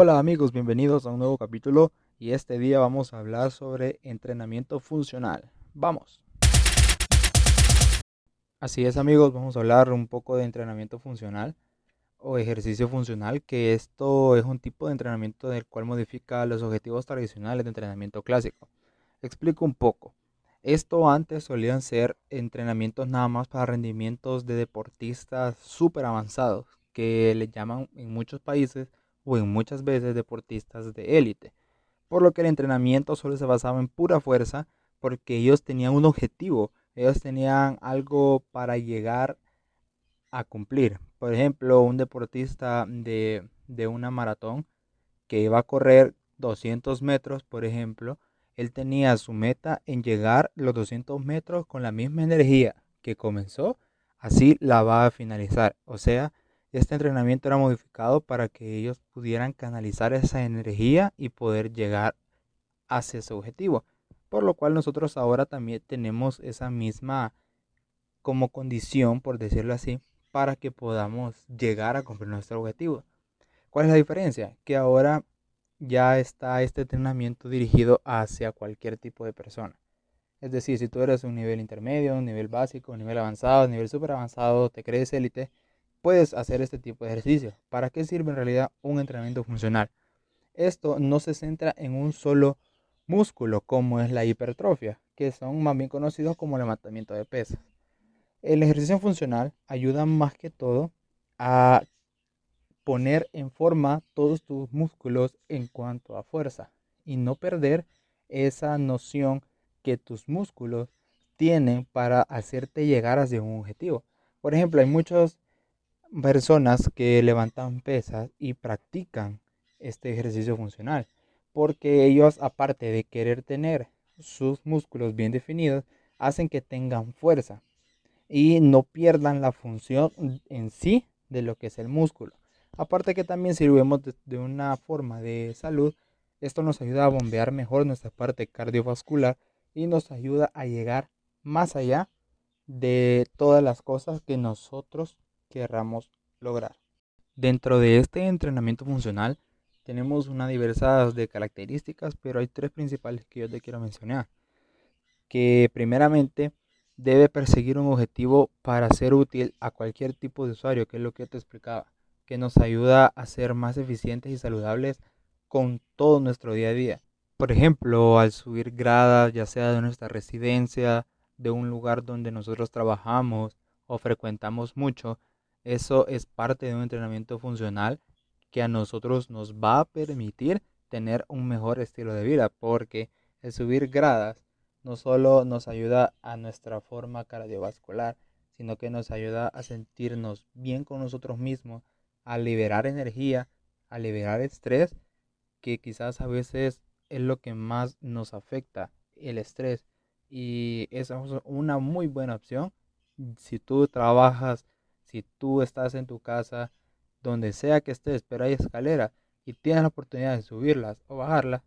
Hola amigos, bienvenidos a un nuevo capítulo y este día vamos a hablar sobre entrenamiento funcional. Vamos. Así es amigos, vamos a hablar un poco de entrenamiento funcional o ejercicio funcional, que esto es un tipo de entrenamiento del cual modifica los objetivos tradicionales de entrenamiento clásico. Explico un poco. Esto antes solían ser entrenamientos nada más para rendimientos de deportistas súper avanzados, que le llaman en muchos países o en muchas veces deportistas de élite. Por lo que el entrenamiento solo se basaba en pura fuerza, porque ellos tenían un objetivo, ellos tenían algo para llegar a cumplir. Por ejemplo, un deportista de, de una maratón que iba a correr 200 metros, por ejemplo, él tenía su meta en llegar los 200 metros con la misma energía que comenzó, así la va a finalizar. O sea, este entrenamiento era modificado para que ellos pudieran canalizar esa energía y poder llegar hacia ese objetivo. Por lo cual nosotros ahora también tenemos esa misma como condición, por decirlo así, para que podamos llegar a cumplir nuestro objetivo. ¿Cuál es la diferencia? Que ahora ya está este entrenamiento dirigido hacia cualquier tipo de persona. Es decir, si tú eres un nivel intermedio, un nivel básico, un nivel avanzado, un nivel super avanzado, te crees élite, puedes hacer este tipo de ejercicio. ¿Para qué sirve en realidad un entrenamiento funcional? Esto no se centra en un solo músculo como es la hipertrofia, que son más bien conocidos como levantamiento de pesas. El ejercicio funcional ayuda más que todo a poner en forma todos tus músculos en cuanto a fuerza y no perder esa noción que tus músculos tienen para hacerte llegar hacia un objetivo. Por ejemplo, hay muchas personas que levantan pesas y practican este ejercicio funcional porque ellos aparte de querer tener sus músculos bien definidos hacen que tengan fuerza y no pierdan la función en sí de lo que es el músculo. Aparte que también sirvemos de, una forma de salud, esto nos ayuda a bombear mejor nuestra parte cardiovascular y nos ayuda a llegar más allá de todas las cosas que nosotros querramos lograr. Dentro de este entrenamiento funcional tenemos una diversidad de características, pero hay tres principales que yo te quiero mencionar. Que primeramente debe perseguir un objetivo para ser útil a cualquier tipo de usuario, que es lo que te explicaba que nos ayuda a ser más eficientes y saludables con todo nuestro día a día. Por ejemplo, al subir gradas, ya sea de nuestra residencia, de un lugar donde nosotros trabajamos o frecuentamos mucho, eso es parte de un entrenamiento funcional que a nosotros nos va a permitir tener un mejor estilo de vida, porque el subir gradas no solo nos ayuda a nuestra forma cardiovascular, sino que nos ayuda a sentirnos bien con nosotros mismos, a liberar energía, a liberar estrés, que quizás a veces es lo que más nos afecta, el estrés. Y esa es una muy buena opción. Si tú trabajas, si tú estás en tu casa, donde sea que estés, pero hay escalera y tienes la oportunidad de subirlas o bajarlas,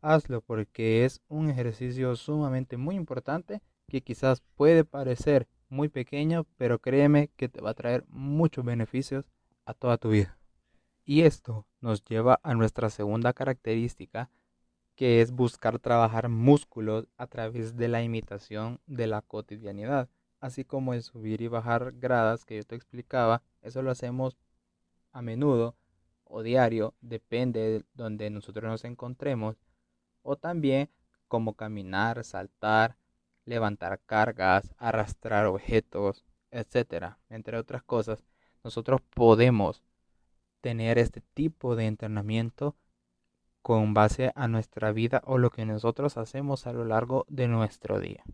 hazlo porque es un ejercicio sumamente muy importante que quizás puede parecer muy pequeño, pero créeme que te va a traer muchos beneficios a toda tu vida. Y esto nos lleva a nuestra segunda característica, que es buscar trabajar músculos a través de la imitación de la cotidianidad, así como el subir y bajar gradas que yo te explicaba, eso lo hacemos a menudo o diario, depende de donde nosotros nos encontremos, o también como caminar, saltar, levantar cargas, arrastrar objetos, etcétera, entre otras cosas nosotros podemos tener este tipo de entrenamiento con base a nuestra vida o lo que nosotros hacemos a lo largo de nuestro día.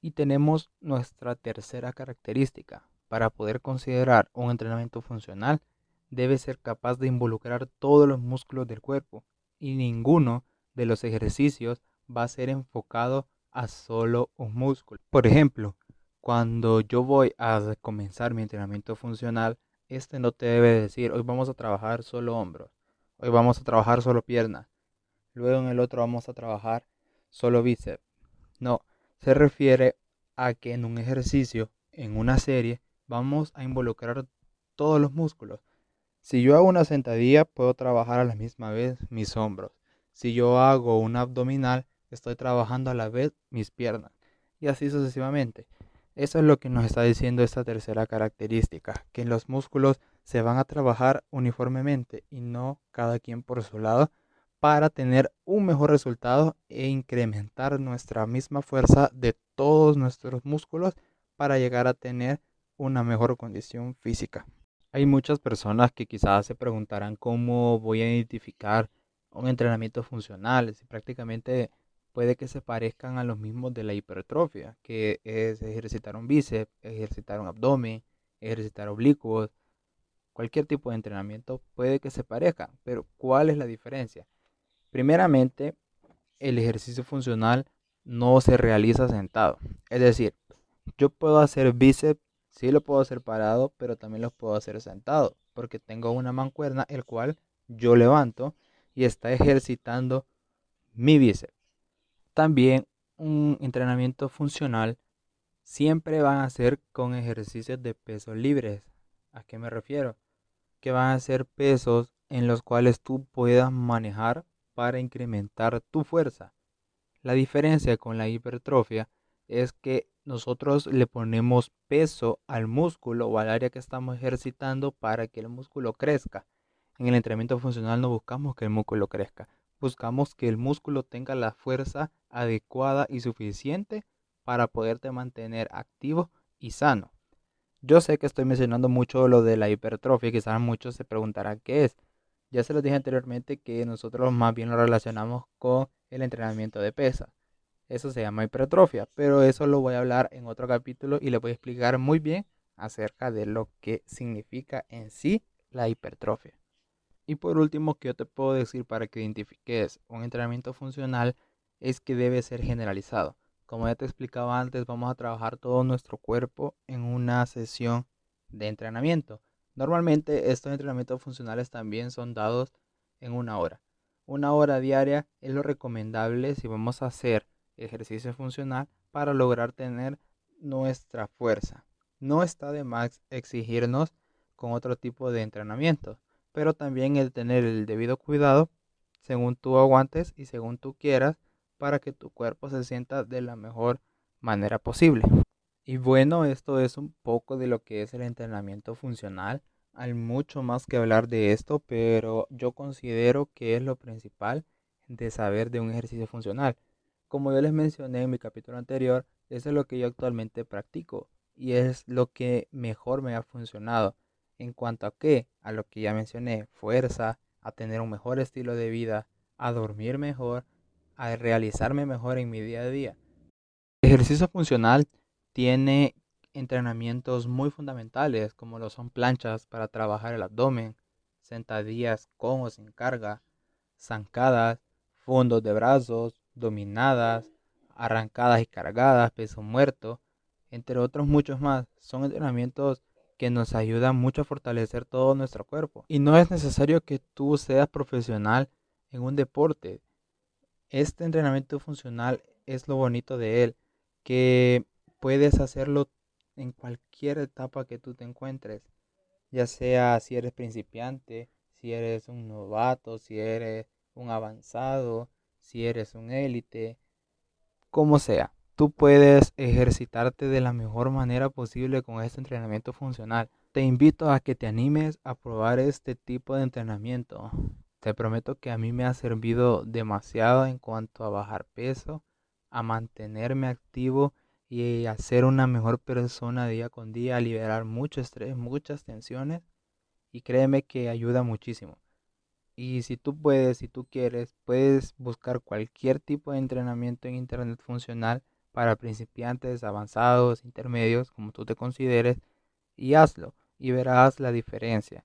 Y tenemos nuestra tercera característica. Para poder considerar un entrenamiento funcional, debe ser capaz de involucrar todos los músculos del cuerpo y ninguno de los ejercicios va a ser enfocado a solo un músculo. Por ejemplo, cuando yo voy a comenzar mi entrenamiento funcional, este no te debe decir, hoy vamos a trabajar solo hombros, hoy vamos a trabajar solo piernas, luego en el otro vamos a trabajar solo bíceps. No, se refiere a que en un ejercicio, en una serie, vamos a involucrar todos los músculos. Si yo hago una sentadilla, puedo trabajar a la misma vez mis hombros. Si yo hago un abdominal, estoy trabajando a la vez mis piernas. Y así sucesivamente. Eso es lo que nos está diciendo esta tercera característica, que los músculos se van a trabajar uniformemente y no cada quien por su lado para tener un mejor resultado e incrementar nuestra misma fuerza de todos nuestros músculos para llegar a tener una mejor condición física. Hay muchas personas que quizás se preguntarán cómo voy a identificar un entrenamiento funcional, si prácticamente puede que se parezcan a los mismos de la hipertrofia, que es ejercitar un bíceps, ejercitar un abdomen, ejercitar oblicuos, cualquier tipo de entrenamiento puede que se parezca, pero ¿cuál es la diferencia? Primeramente, el ejercicio funcional no se realiza sentado. Es decir, yo puedo hacer bíceps, sí lo puedo hacer parado, pero también lo puedo hacer sentado, porque tengo una mancuerna el cual yo levanto y está ejercitando mi bíceps. También un entrenamiento funcional siempre van a ser con ejercicios de pesos libres. ¿A qué me refiero? Que van a ser pesos en los cuales tú puedas manejar para incrementar tu fuerza. La diferencia con la hipertrofia es que nosotros le ponemos peso al músculo o al área que estamos ejercitando para que el músculo crezca. En el entrenamiento funcional no buscamos que el músculo crezca, buscamos que el músculo tenga la fuerza adecuada y suficiente para poderte mantener activo y sano. Yo sé que estoy mencionando mucho lo de la hipertrofia, quizás muchos se preguntarán qué es. Ya se los dije anteriormente que nosotros más bien lo relacionamos con el entrenamiento de pesa. Eso se llama hipertrofia, pero eso lo voy a hablar en otro capítulo y le voy a explicar muy bien acerca de lo que significa en sí la hipertrofia. Y por último, que yo te puedo decir para que identifiques un entrenamiento funcional es que debe ser generalizado. Como ya te explicaba antes, vamos a trabajar todo nuestro cuerpo en una sesión de entrenamiento. Normalmente estos entrenamientos funcionales también son dados en una hora. Una hora diaria es lo recomendable si vamos a hacer ejercicio funcional para lograr tener nuestra fuerza. No está de más exigirnos con otro tipo de entrenamiento, pero también el tener el debido cuidado según tú aguantes y según tú quieras para que tu cuerpo se sienta de la mejor manera posible. Y bueno, esto es un poco de lo que es el entrenamiento funcional. Hay mucho más que hablar de esto, pero yo considero que es lo principal de saber de un ejercicio funcional. Como yo les mencioné en mi capítulo anterior, eso es lo que yo actualmente practico y es lo que mejor me ha funcionado. En cuanto a qué, a lo que ya mencioné, fuerza, a tener un mejor estilo de vida, a dormir mejor, a realizarme mejor en mi día a día. Ejercicio funcional tiene entrenamientos muy fundamentales como lo son planchas para trabajar el abdomen, sentadillas con o sin carga, zancadas, fondos de brazos, dominadas, arrancadas y cargadas, peso muerto, entre otros muchos más. Son entrenamientos que nos ayudan mucho a fortalecer todo nuestro cuerpo. Y no es necesario que tú seas profesional en un deporte. Este entrenamiento funcional es lo bonito de él, que puedes hacerlo en cualquier etapa que tú te encuentres, ya sea si eres principiante, si eres un novato, si eres un avanzado, si eres un élite, como sea. Tú puedes ejercitarte de la mejor manera posible con este entrenamiento funcional. Te invito a que te animes a probar este tipo de entrenamiento. Te prometo que a mí me ha servido demasiado en cuanto a bajar peso, a mantenerme activo y a ser una mejor persona día con día, liberar mucho estrés, muchas tensiones y créeme que ayuda muchísimo. Y si tú puedes, si tú quieres, puedes buscar cualquier tipo de entrenamiento en internet funcional para principiantes, avanzados, intermedios, como tú te consideres, y hazlo y verás la diferencia.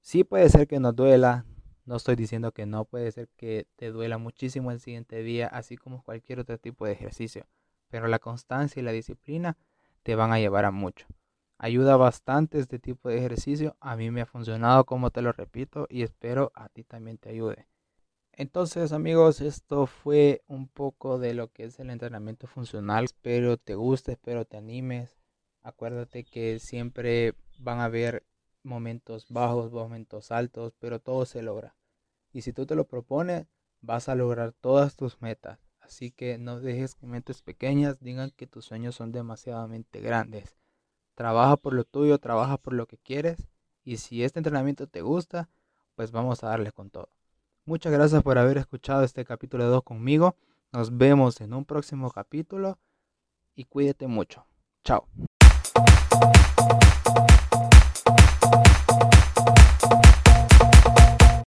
Sí puede ser que nos duela, no estoy diciendo que no, puede ser que te duela muchísimo el siguiente día, así como cualquier otro tipo de ejercicio pero la constancia y la disciplina te van a llevar a mucho. Ayuda bastante este tipo de ejercicio, a mí me ha funcionado como te lo repito y espero a ti también te ayude. Entonces amigos, esto fue un poco de lo que es el entrenamiento funcional. Espero te guste, espero te animes. Acuérdate que siempre van a haber momentos bajos, momentos altos, pero todo se logra. Y si tú te lo propones, vas a lograr todas tus metas. Así que no dejes que mentes pequeñas digan que tus sueños son demasiadamente grandes. Trabaja por lo tuyo, trabaja por lo que quieres. Y si este entrenamiento te gusta, pues vamos a darle con todo. Muchas gracias por haber escuchado este capítulo 2 conmigo. Nos vemos en un próximo capítulo y cuídate mucho. Chao.